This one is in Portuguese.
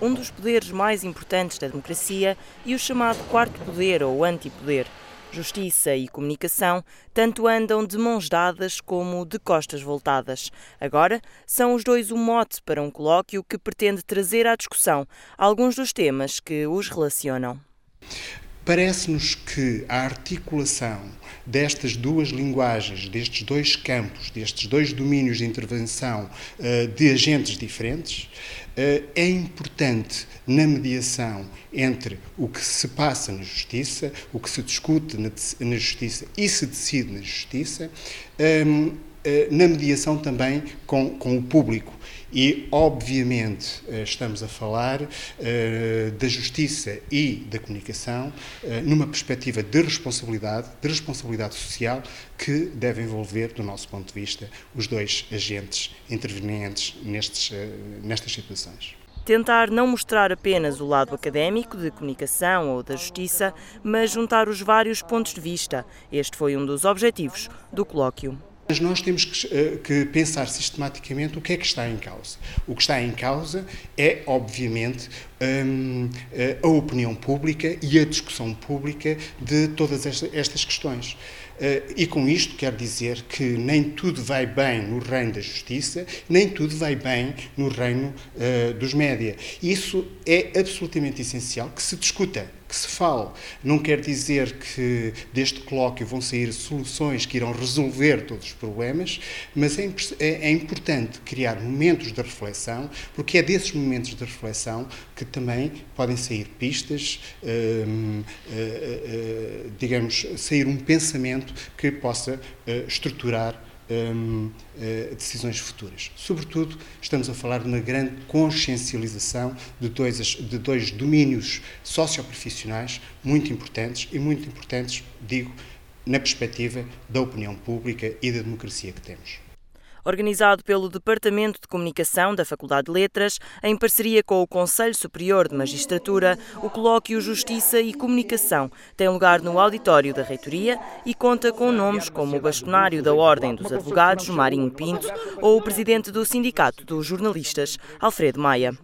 um dos poderes mais importantes da democracia e o chamado quarto poder ou antipoder. Justiça e comunicação tanto andam de mãos dadas como de costas voltadas. Agora, são os dois o mote para um colóquio que pretende trazer à discussão alguns dos temas que os relacionam. Parece-nos que a articulação destas duas linguagens, destes dois campos, destes dois domínios de intervenção uh, de agentes diferentes, uh, é importante na mediação entre o que se passa na justiça, o que se discute na, justiça e se decide na justiça, ehm, eh, na mediação também com, com o público e, obviamente, eh, estamos a falar uh, da justiça e da comunicação uh, numa perspectiva de responsabilidade, de responsabilidade social, que deve envolver, do nosso ponto de vista, os dois agentes intervenientes nestes, nestas situações. Tentar não mostrar apenas o lado académico de comunicação ou da justiça, mas juntar os vários pontos de vista. Este foi um dos objetivos do colóquio. Mas nós temos que, eh, que, pensar sistematicamente o que é que está em causa. O que está em causa é, obviamente, hum, eh, a opinião pública e a discussão pública de todas estas questões. Eh, e com isto quero dizer que nem tudo vai bem no reino da justiça, nem tudo vai bem no reino dos média. Isso é absolutamente essencial que se discuta que se fale. Não quer dizer que deste colóquio vão sair soluções que irão resolver todos os problemas, mas é, é, é importante criar momentos de reflexão, porque é desses momentos de reflexão que também podem sair pistas, hum, hum, digamos, sair um pensamento que possa eh, estruturar um, uh, decisões futuras. Sobretudo, estamos a falar de uma grande consciencialização de dois, de dois domínios socioprofissionais muito importantes e muito importantes, digo, na perspectiva da opinião pública e da democracia que temos organizado pelo Departamento de Comunicação da Faculdade de Letras, em parceria com o Conselho Superior de Magistratura, o colóquio Justiça e Comunicação tem lugar no auditório da Reitoria e conta com nomes como o bastonário da Ordem dos Advogados, Marinho Pinto, ou o presidente do Sindicato dos Jornalistas, Alfredo Maia.